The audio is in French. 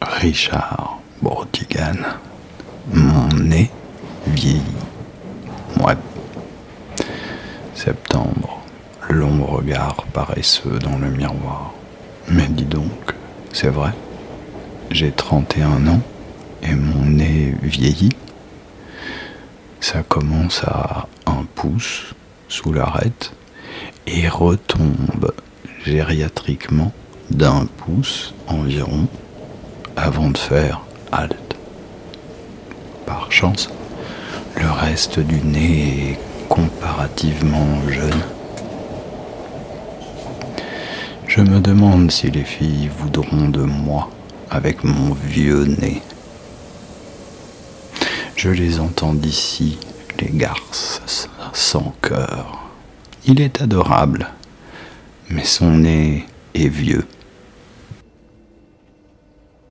Richard Brotigan. Mon nez vieillit. Ouais. Septembre. Long regard paresseux dans le miroir. Mais dis donc, c'est vrai. J'ai 31 ans et mon nez vieillit. Ça commence à un pouce sous l'arête et retombe gériatriquement d'un pouce environ avant de faire halte. Par chance, le reste du nez est comparativement jeune. Je me demande si les filles voudront de moi avec mon vieux nez. Je les entends d'ici, les garces sans cœur. Il est adorable, mais son nez est vieux.